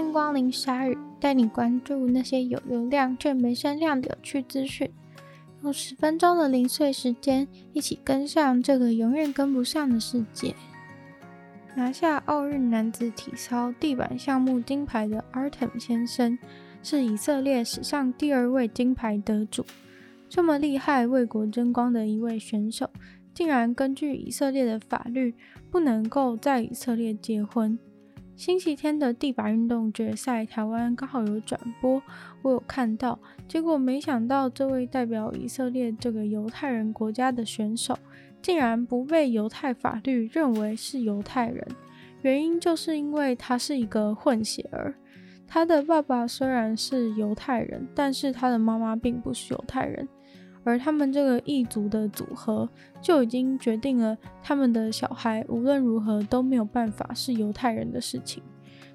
欢迎光临鲨语，带你关注那些有流量却没声量的有趣资讯。用十分钟的零碎时间，一起跟上这个永远跟不上的世界。拿下奥运男子体操地板项目金牌的 Artem 先生，是以色列史上第二位金牌得主。这么厉害、为国争光的一位选手，竟然根据以色列的法律，不能够在以色列结婚。星期天的地板运动决赛，台湾刚好有转播，我有看到。结果没想到，这位代表以色列这个犹太人国家的选手，竟然不被犹太法律认为是犹太人。原因就是因为他是一个混血儿，他的爸爸虽然是犹太人，但是他的妈妈并不是犹太人。而他们这个异族的组合就已经决定了，他们的小孩无论如何都没有办法是犹太人的事情。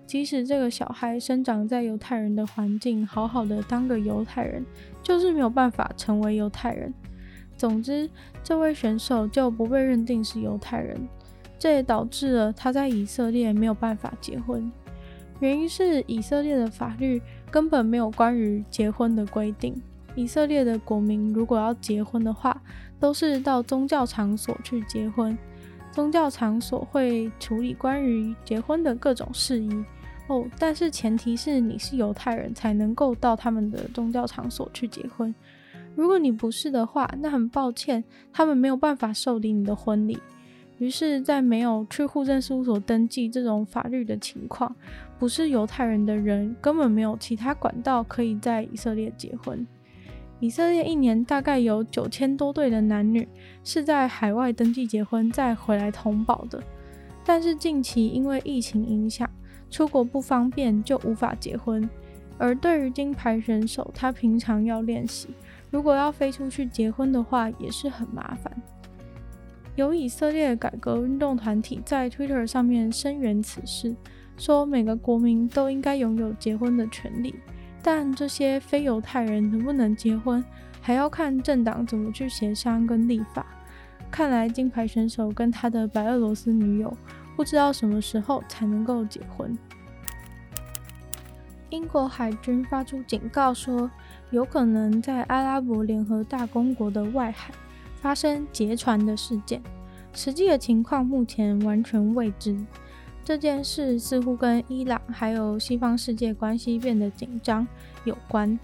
即使这个小孩生长在犹太人的环境，好好的当个犹太人，就是没有办法成为犹太人。总之，这位选手就不被认定是犹太人，这也导致了他在以色列没有办法结婚。原因是以色列的法律根本没有关于结婚的规定。以色列的国民如果要结婚的话，都是到宗教场所去结婚。宗教场所会处理关于结婚的各种事宜哦，但是前提是你是犹太人才能够到他们的宗教场所去结婚。如果你不是的话，那很抱歉，他们没有办法受理你的婚礼。于是，在没有去户政事务所登记这种法律的情况，不是犹太人的人根本没有其他管道可以在以色列结婚。以色列一年大概有九千多对的男女是在海外登记结婚再回来通报的，但是近期因为疫情影响，出国不方便就无法结婚。而对于金牌选手，他平常要练习，如果要飞出去结婚的话，也是很麻烦。有以色列改革运动团体在 Twitter 上面声援此事，说每个国民都应该拥有结婚的权利。但这些非犹太人能不能结婚，还要看政党怎么去协商跟立法。看来金牌选手跟他的白俄罗斯女友不知道什么时候才能够结婚。英国海军发出警告说，有可能在阿拉伯联合大公国的外海发生劫船的事件，实际的情况目前完全未知。这件事似乎跟伊朗还有西方世界关系变得紧张有关。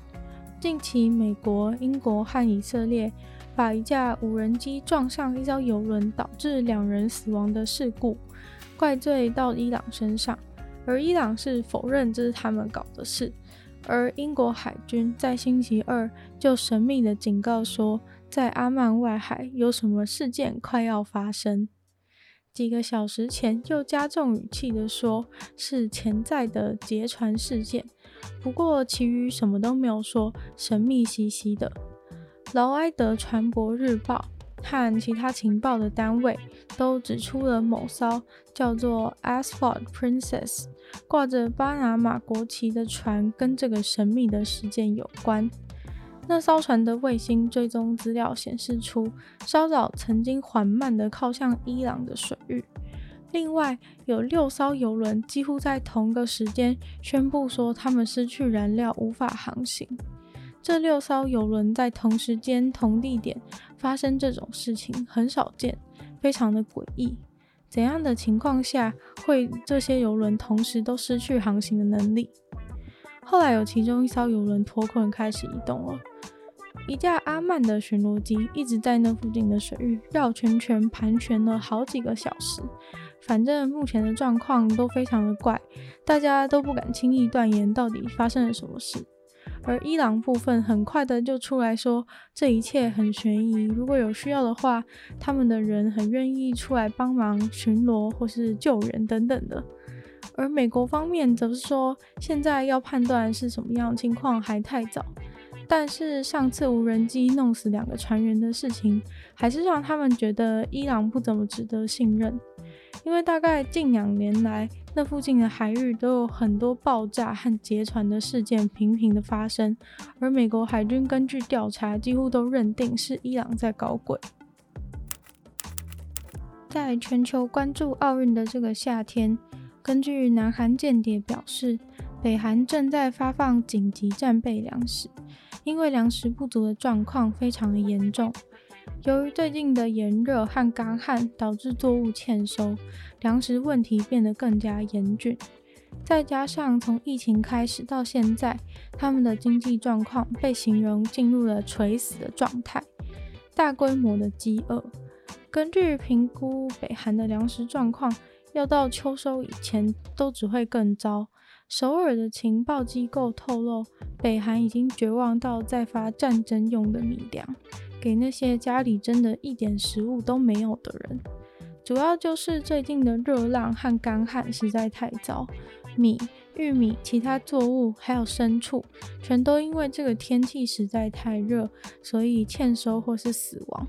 近期，美国、英国和以色列把一架无人机撞上一艘邮轮，导致两人死亡的事故，怪罪到伊朗身上，而伊朗是否认这是他们搞的事。而英国海军在星期二就神秘的警告说，在阿曼外海有什么事件快要发生。几个小时前，又加重语气地说是潜在的劫船事件，不过其余什么都没有说，神秘兮兮的。劳埃德船舶日报和其他情报的单位都指出了某艘叫做 Asphalt Princess 挂着巴拿马国旗的船跟这个神秘的事件有关。那艘船的卫星追踪资料显示出，稍早曾经缓慢地靠向伊朗的水域。另外，有六艘游轮几乎在同个时间宣布说他们失去燃料，无法航行。这六艘游轮在同时间、同地点发生这种事情很少见，非常的诡异。怎样的情况下会这些游轮同时都失去航行的能力？后来有其中一艘游轮脱困，开始移动了。一架阿曼的巡逻机一直在那附近的水域绕圈圈盘旋了好几个小时。反正目前的状况都非常的怪，大家都不敢轻易断言到底发生了什么事。而伊朗部分很快的就出来说，这一切很悬疑，如果有需要的话，他们的人很愿意出来帮忙巡逻或是救援等等的。而美国方面则是说，现在要判断是什么样情况还太早。但是上次无人机弄死两个船员的事情，还是让他们觉得伊朗不怎么值得信任。因为大概近两年来，那附近的海域都有很多爆炸和劫船的事件频频的发生，而美国海军根据调查，几乎都认定是伊朗在搞鬼。在全球关注奥运的这个夏天，根据南韩间谍表示，北韩正在发放紧急战备粮食，因为粮食不足的状况非常的严重。由于最近的炎热和干旱导致作物欠收，粮食问题变得更加严峻。再加上从疫情开始到现在，他们的经济状况被形容进入了垂死的状态，大规模的饥饿。根据评估，北韩的粮食状况要到秋收以前都只会更糟。首尔的情报机构透露，北韩已经绝望到在发战争用的米粮，给那些家里真的一点食物都没有的人。主要就是最近的热浪和干旱实在太糟，米、玉米、其他作物还有牲畜，全都因为这个天气实在太热，所以欠收或是死亡。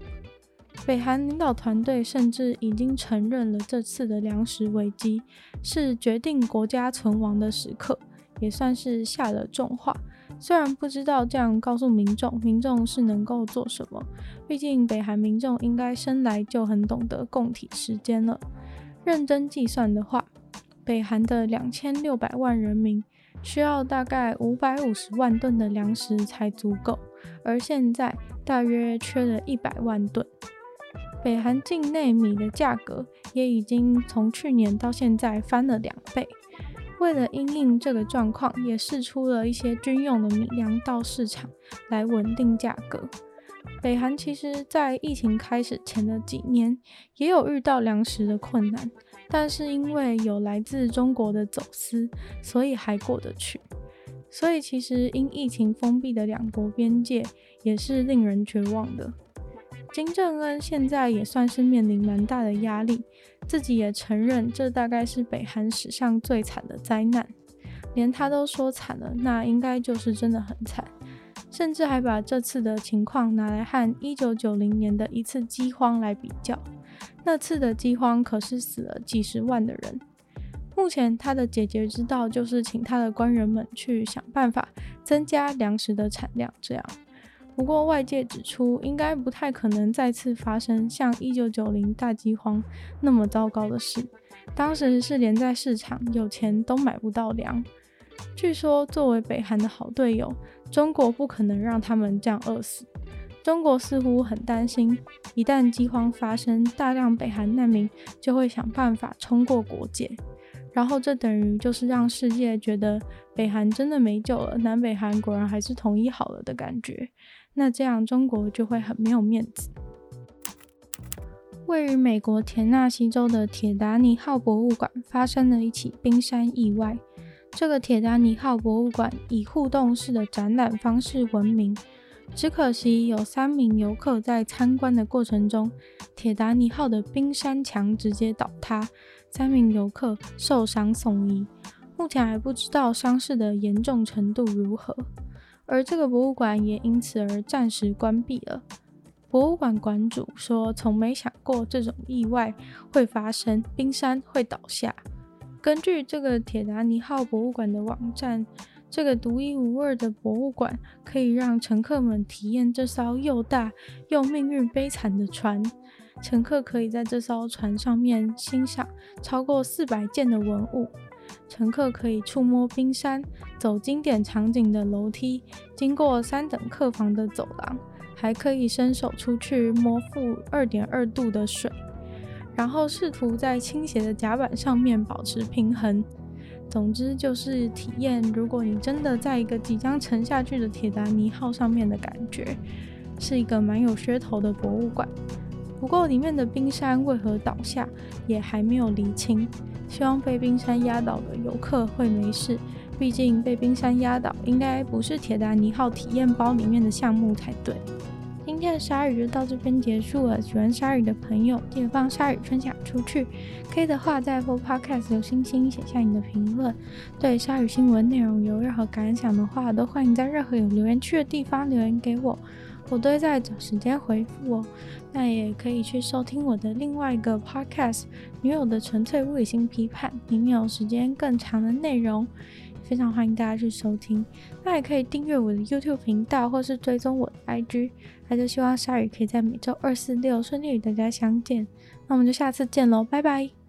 北韩领导团队甚至已经承认了这次的粮食危机是决定国家存亡的时刻，也算是下了重话。虽然不知道这样告诉民众，民众是能够做什么，毕竟北韩民众应该生来就很懂得供体时间了。认真计算的话，北韩的两千六百万人民需要大概五百五十万吨的粮食才足够，而现在大约缺了一百万吨。北韩境内米的价格也已经从去年到现在翻了两倍。为了因应这个状况，也释出了一些军用的米粮到市场来稳定价格。北韩其实在疫情开始前的几年也有遇到粮食的困难，但是因为有来自中国的走私，所以还过得去。所以其实因疫情封闭的两国边界也是令人绝望的。金正恩现在也算是面临蛮大的压力，自己也承认这大概是北韩史上最惨的灾难，连他都说惨了，那应该就是真的很惨，甚至还把这次的情况拿来和一九九零年的一次饥荒来比较，那次的饥荒可是死了几十万的人。目前他的解决之道就是请他的官员们去想办法增加粮食的产量，这样。不过外界指出，应该不太可能再次发生像一九九零大饥荒那么糟糕的事。当时是连在市场有钱都买不到粮。据说作为北韩的好队友，中国不可能让他们这样饿死。中国似乎很担心，一旦饥荒发生，大量北韩难民就会想办法冲过国界，然后这等于就是让世界觉得北韩真的没救了，南北韩果然还是统一好了的感觉。那这样中国就会很没有面子。位于美国田纳西州的铁达尼号博物馆发生了一起冰山意外。这个铁达尼号博物馆以互动式的展览方式闻名，只可惜有三名游客在参观的过程中，铁达尼号的冰山墙直接倒塌，三名游客受伤送医，目前还不知道伤势的严重程度如何。而这个博物馆也因此而暂时关闭了。博物馆馆主说：“从没想过这种意外会发生，冰山会倒下。”根据这个铁达尼号博物馆的网站，这个独一无二的博物馆可以让乘客们体验这艘又大又命运悲惨的船。乘客可以在这艘船上面欣赏超过四百件的文物。乘客可以触摸冰山，走经典场景的楼梯，经过三等客房的走廊，还可以伸手出去摸负二点二度的水，然后试图在倾斜的甲板上面保持平衡。总之就是体验，如果你真的在一个即将沉下去的铁达尼号上面的感觉，是一个蛮有噱头的博物馆。不过里面的冰山为何倒下，也还没有厘清。希望被冰山压倒的游客会没事，毕竟被冰山压倒应该不是铁达尼号体验包里面的项目才对。今天的鲨鱼就到这边结束了，喜欢鲨鱼的朋友记得帮鲨鱼分享出去，可以的话在 Apple Podcast 留星星，写下你的评论。对鲨鱼新闻内容有任何感想的话，都欢迎在任何有留言区的地方留言给我。我都会在找时间回复哦。那也可以去收听我的另外一个 podcast《女友的纯粹物理性批判》，里面有时间更长的内容，非常欢迎大家去收听。那也可以订阅我的 YouTube 频道，或是追踪我的 IG。那就希望鲨鱼可以在每周二、四、六顺利与大家相见。那我们就下次见喽，拜拜。